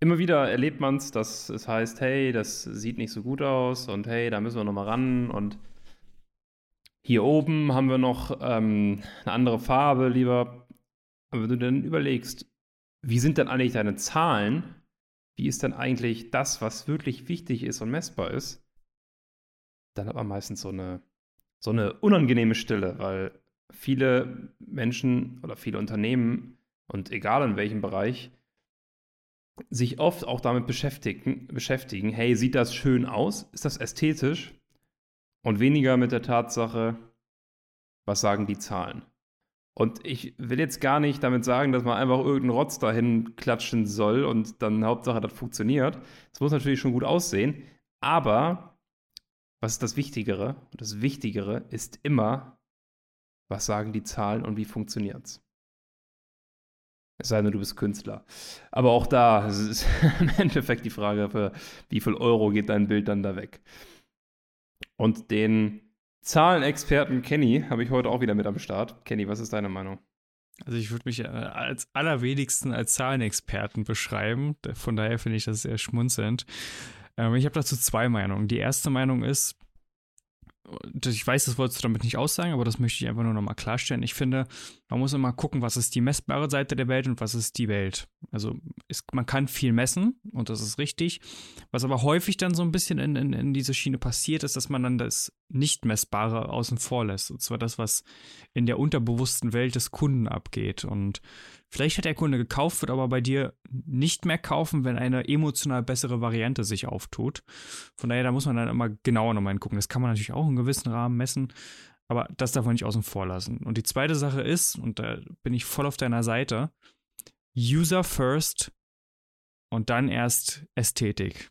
immer wieder erlebt man es, dass es heißt, hey, das sieht nicht so gut aus und hey, da müssen wir nochmal ran und hier oben haben wir noch ähm, eine andere Farbe lieber. Aber wenn du dann überlegst, wie sind denn eigentlich deine Zahlen? Wie ist denn eigentlich das, was wirklich wichtig ist und messbar ist? Dann hat man meistens so eine, so eine unangenehme Stille, weil viele Menschen oder viele Unternehmen und egal in welchem Bereich sich oft auch damit beschäftigen, beschäftigen, hey, sieht das schön aus? Ist das ästhetisch? Und weniger mit der Tatsache, was sagen die Zahlen? Und ich will jetzt gar nicht damit sagen, dass man einfach irgendeinen Rotz dahin klatschen soll und dann Hauptsache, das funktioniert. Es muss natürlich schon gut aussehen. Aber was ist das Wichtigere? Das Wichtigere ist immer, was sagen die Zahlen und wie funktioniert es? Sei denn, du bist Künstler. Aber auch da ist im Endeffekt die Frage, für wie viel Euro geht dein Bild dann da weg. Und den Zahlenexperten Kenny habe ich heute auch wieder mit am Start. Kenny, was ist deine Meinung? Also ich würde mich äh, als allerwenigsten als Zahlenexperten beschreiben. Von daher finde ich das sehr schmunzelnd. Ähm, ich habe dazu zwei Meinungen. Die erste Meinung ist, ich weiß, das wolltest du damit nicht aussagen, aber das möchte ich einfach nur nochmal klarstellen. Ich finde, man muss immer gucken, was ist die messbare Seite der Welt und was ist die Welt. Also ist, man kann viel messen und das ist richtig. Was aber häufig dann so ein bisschen in, in, in diese Schiene passiert, ist, dass man dann das Nicht-Messbare außen vor lässt. Und zwar das, was in der unterbewussten Welt des Kunden abgeht. Und Vielleicht hat der Kunde gekauft, wird aber bei dir nicht mehr kaufen, wenn eine emotional bessere Variante sich auftut. Von daher, da muss man dann immer genauer nochmal hingucken. Das kann man natürlich auch in gewissen Rahmen messen, aber das darf man nicht außen vor lassen. Und die zweite Sache ist, und da bin ich voll auf deiner Seite, User first und dann erst Ästhetik.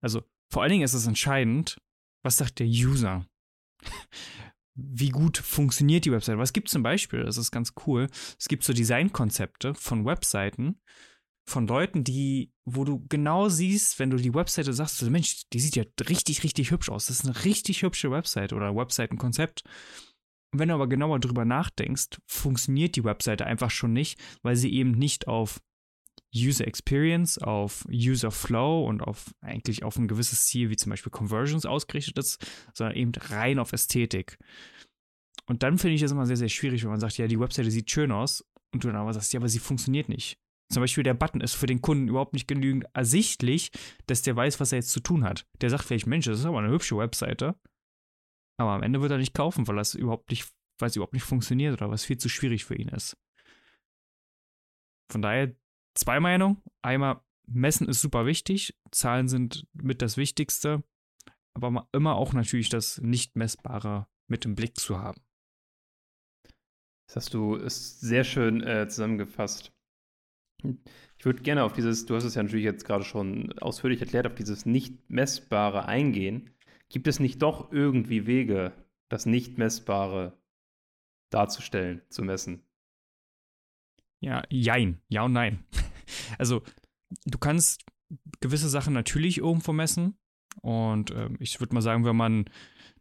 Also vor allen Dingen ist es entscheidend, was sagt der User? wie gut funktioniert die Webseite. Was gibt zum Beispiel, das ist ganz cool, es gibt so Designkonzepte von Webseiten, von Leuten, die, wo du genau siehst, wenn du die Webseite sagst, Mensch, die sieht ja richtig, richtig hübsch aus. Das ist eine richtig hübsche Webseite oder Webseitenkonzept. Wenn du aber genauer drüber nachdenkst, funktioniert die Webseite einfach schon nicht, weil sie eben nicht auf User Experience, auf User Flow und auf eigentlich auf ein gewisses Ziel wie zum Beispiel Conversions ausgerichtet ist, sondern eben rein auf Ästhetik. Und dann finde ich das immer sehr, sehr schwierig, wenn man sagt, ja, die Webseite sieht schön aus und du dann aber sagst, ja, aber sie funktioniert nicht. Zum Beispiel der Button ist für den Kunden überhaupt nicht genügend ersichtlich, dass der weiß, was er jetzt zu tun hat. Der sagt vielleicht, Mensch, das ist aber eine hübsche Webseite. Aber am Ende wird er nicht kaufen, weil das überhaupt nicht, weil es überhaupt nicht funktioniert oder was viel zu schwierig für ihn ist. Von daher zwei Meinungen. Einmal, Messen ist super wichtig, Zahlen sind mit das Wichtigste, aber immer auch natürlich das Nicht-Messbare mit im Blick zu haben. Das hast du sehr schön äh, zusammengefasst. Ich würde gerne auf dieses, du hast es ja natürlich jetzt gerade schon ausführlich erklärt, auf dieses Nicht-Messbare eingehen. Gibt es nicht doch irgendwie Wege, das Nicht-Messbare darzustellen, zu messen? Ja, jein. Ja und nein. Also, du kannst gewisse Sachen natürlich irgendwo messen. Und äh, ich würde mal sagen, wenn man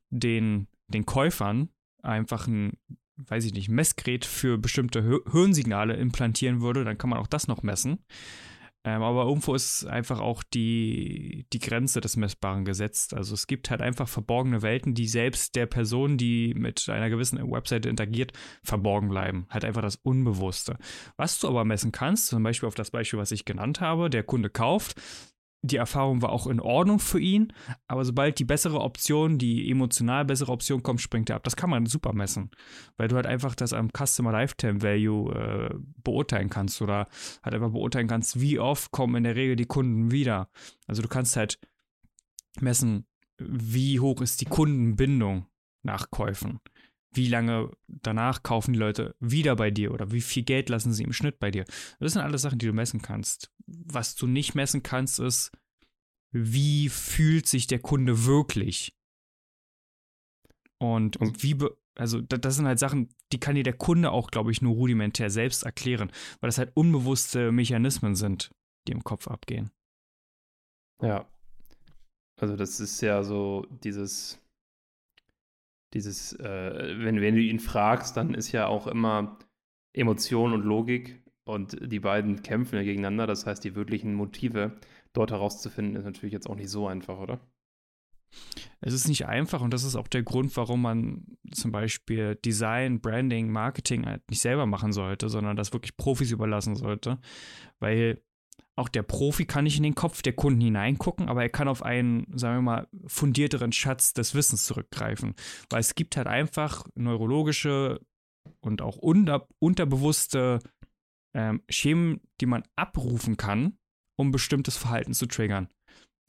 den, den Käufern einfach ein, weiß ich nicht, Messgerät für bestimmte Hirnsignale implantieren würde, dann kann man auch das noch messen. Ähm, aber irgendwo ist einfach auch die, die Grenze des Messbaren gesetzt. Also es gibt halt einfach verborgene Welten, die selbst der Person, die mit einer gewissen Webseite interagiert, verborgen bleiben. Halt einfach das Unbewusste. Was du aber messen kannst, zum Beispiel auf das Beispiel, was ich genannt habe, der Kunde kauft, die Erfahrung war auch in Ordnung für ihn, aber sobald die bessere Option, die emotional bessere Option kommt, springt er ab. Das kann man super messen, weil du halt einfach das am Customer Lifetime Value äh, beurteilen kannst oder halt einfach beurteilen kannst, wie oft kommen in der Regel die Kunden wieder. Also du kannst halt messen, wie hoch ist die Kundenbindung nach Käufen. Wie lange danach kaufen die Leute wieder bei dir oder wie viel Geld lassen sie im Schnitt bei dir? Das sind alles Sachen, die du messen kannst. Was du nicht messen kannst, ist, wie fühlt sich der Kunde wirklich? Und, und wie, also das sind halt Sachen, die kann dir der Kunde auch, glaube ich, nur rudimentär selbst erklären, weil das halt unbewusste Mechanismen sind, die im Kopf abgehen. Ja. Also das ist ja so dieses dieses, äh, wenn, wenn du ihn fragst, dann ist ja auch immer Emotion und Logik Und die beiden kämpfen ja gegeneinander. Das heißt, die wirklichen Motive dort herauszufinden, ist natürlich jetzt auch nicht so einfach, oder? Es ist nicht einfach und das ist auch der Grund, warum man zum Beispiel Design, Branding, Marketing halt nicht selber machen sollte, sondern das wirklich Profis überlassen sollte. Weil auch der Profi kann nicht in den Kopf der Kunden hineingucken, aber er kann auf einen, sagen wir mal, fundierteren Schatz des Wissens zurückgreifen. Weil es gibt halt einfach neurologische und auch unter, unterbewusste ähm, Schemen, die man abrufen kann, um bestimmtes Verhalten zu triggern.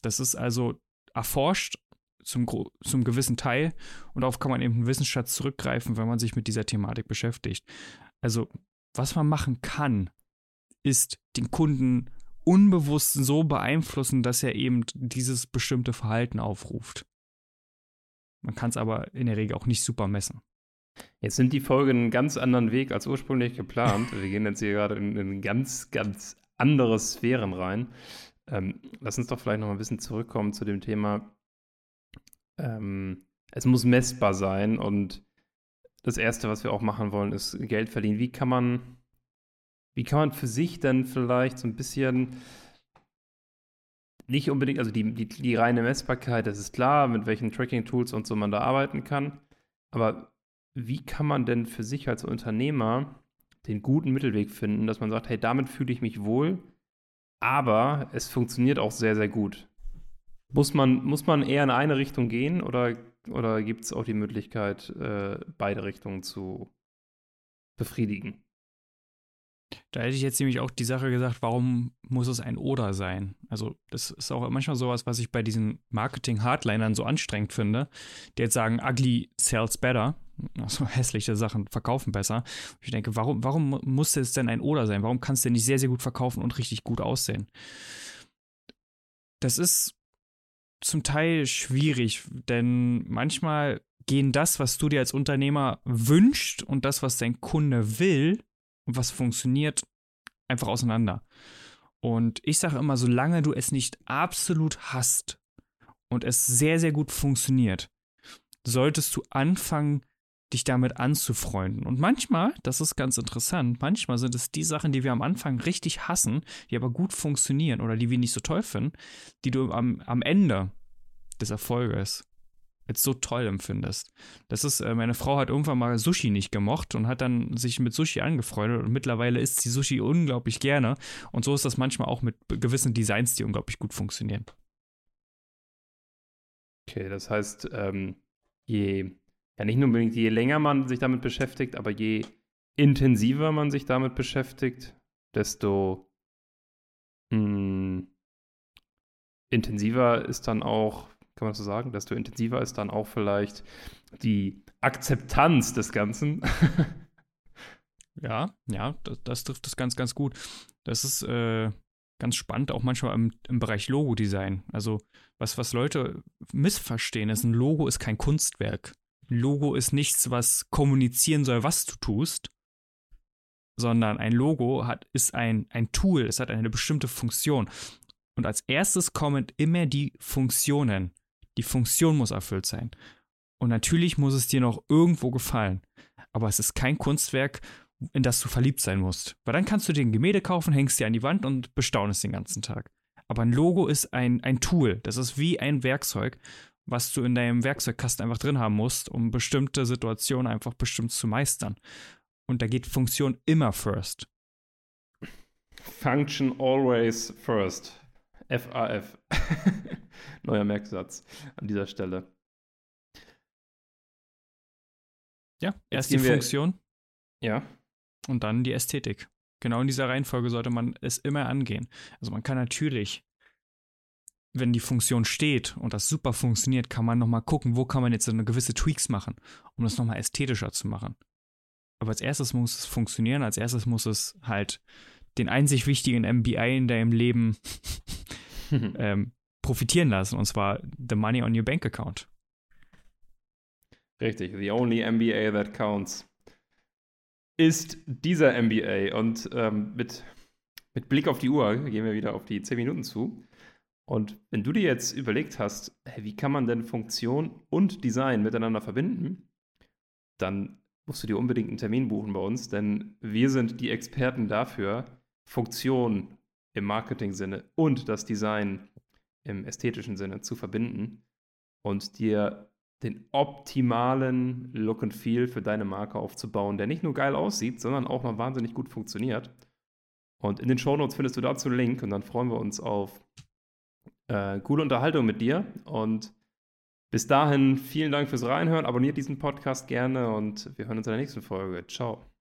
Das ist also erforscht zum, zum gewissen Teil und darauf kann man eben einen Wissensschatz zurückgreifen, wenn man sich mit dieser Thematik beschäftigt. Also, was man machen kann, ist den Kunden unbewusst so beeinflussen, dass er eben dieses bestimmte Verhalten aufruft. Man kann es aber in der Regel auch nicht super messen. Jetzt sind die Folgen einen ganz anderen Weg als ursprünglich geplant. Wir gehen jetzt hier gerade in, in ganz, ganz andere Sphären rein. Ähm, lass uns doch vielleicht noch mal ein bisschen zurückkommen zu dem Thema. Ähm, es muss messbar sein und das Erste, was wir auch machen wollen, ist Geld verdienen. Wie kann man, wie kann man für sich dann vielleicht so ein bisschen nicht unbedingt, also die, die, die reine Messbarkeit, das ist klar, mit welchen Tracking-Tools und so man da arbeiten kann. Aber wie kann man denn für sich als Unternehmer den guten Mittelweg finden, dass man sagt, hey, damit fühle ich mich wohl, aber es funktioniert auch sehr, sehr gut. Muss man, muss man eher in eine Richtung gehen oder, oder gibt es auch die Möglichkeit, äh, beide Richtungen zu befriedigen? Da hätte ich jetzt nämlich auch die Sache gesagt, warum muss es ein Oder sein? Also, das ist auch manchmal sowas, was ich bei diesen Marketing-Hardlinern so anstrengend finde, die jetzt sagen, ugly sells better also hässliche Sachen verkaufen besser. Ich denke, warum, warum muss es denn ein Oder sein? Warum kannst du nicht sehr, sehr gut verkaufen und richtig gut aussehen? Das ist zum Teil schwierig, denn manchmal gehen das, was du dir als Unternehmer wünscht und das, was dein Kunde will und was funktioniert, einfach auseinander. Und ich sage immer, solange du es nicht absolut hast und es sehr, sehr gut funktioniert, solltest du anfangen, dich damit anzufreunden. Und manchmal, das ist ganz interessant, manchmal sind es die Sachen, die wir am Anfang richtig hassen, die aber gut funktionieren oder die wir nicht so toll finden, die du am, am Ende des Erfolges als so toll empfindest. Das ist, äh, meine Frau hat irgendwann mal Sushi nicht gemocht und hat dann sich mit Sushi angefreundet und mittlerweile isst sie Sushi unglaublich gerne. Und so ist das manchmal auch mit gewissen Designs, die unglaublich gut funktionieren. Okay, das heißt, ähm, je ja nicht nur unbedingt je länger man sich damit beschäftigt, aber je intensiver man sich damit beschäftigt, desto mh, hm, intensiver ist dann auch, kann man so sagen, desto intensiver ist dann auch vielleicht die Akzeptanz des Ganzen. ja, ja, das, das, trifft das ganz, ganz gut. Das ist äh, ganz spannend, auch manchmal im, im Bereich Logo-Design. Also, was, was Leute missverstehen, ist, ein Logo ist kein Kunstwerk. Logo ist nichts, was kommunizieren soll, was du tust, sondern ein Logo hat, ist ein, ein Tool, es hat eine bestimmte Funktion. Und als erstes kommen immer die Funktionen. Die Funktion muss erfüllt sein. Und natürlich muss es dir noch irgendwo gefallen. Aber es ist kein Kunstwerk, in das du verliebt sein musst. Weil dann kannst du dir ein Gemälde kaufen, hängst dir an die Wand und bestaunest den ganzen Tag. Aber ein Logo ist ein, ein Tool. Das ist wie ein Werkzeug was du in deinem Werkzeugkasten einfach drin haben musst, um bestimmte Situationen einfach bestimmt zu meistern. Und da geht Funktion immer first. Function always first. FAF. Neuer Merksatz an dieser Stelle. Ja, erst die Funktion. Ja. Und dann die Ästhetik. Genau in dieser Reihenfolge sollte man es immer angehen. Also man kann natürlich wenn die Funktion steht und das super funktioniert, kann man nochmal gucken, wo kann man jetzt eine gewisse Tweaks machen, um das nochmal ästhetischer zu machen. Aber als erstes muss es funktionieren, als erstes muss es halt den einzig wichtigen MBA in deinem Leben ähm, profitieren lassen, und zwar the money on your bank account. Richtig, the only MBA that counts ist dieser MBA. Und ähm, mit, mit Blick auf die Uhr gehen wir wieder auf die 10 Minuten zu. Und wenn du dir jetzt überlegt hast, wie kann man denn Funktion und Design miteinander verbinden, dann musst du dir unbedingt einen Termin buchen bei uns, denn wir sind die Experten dafür, Funktion im Marketing-Sinne und das Design im ästhetischen Sinne zu verbinden und dir den optimalen Look and Feel für deine Marke aufzubauen, der nicht nur geil aussieht, sondern auch noch wahnsinnig gut funktioniert. Und in den Shownotes findest du dazu einen Link und dann freuen wir uns auf äh, coole Unterhaltung mit dir. Und bis dahin vielen Dank fürs Reinhören. Abonniert diesen Podcast gerne und wir hören uns in der nächsten Folge. Ciao.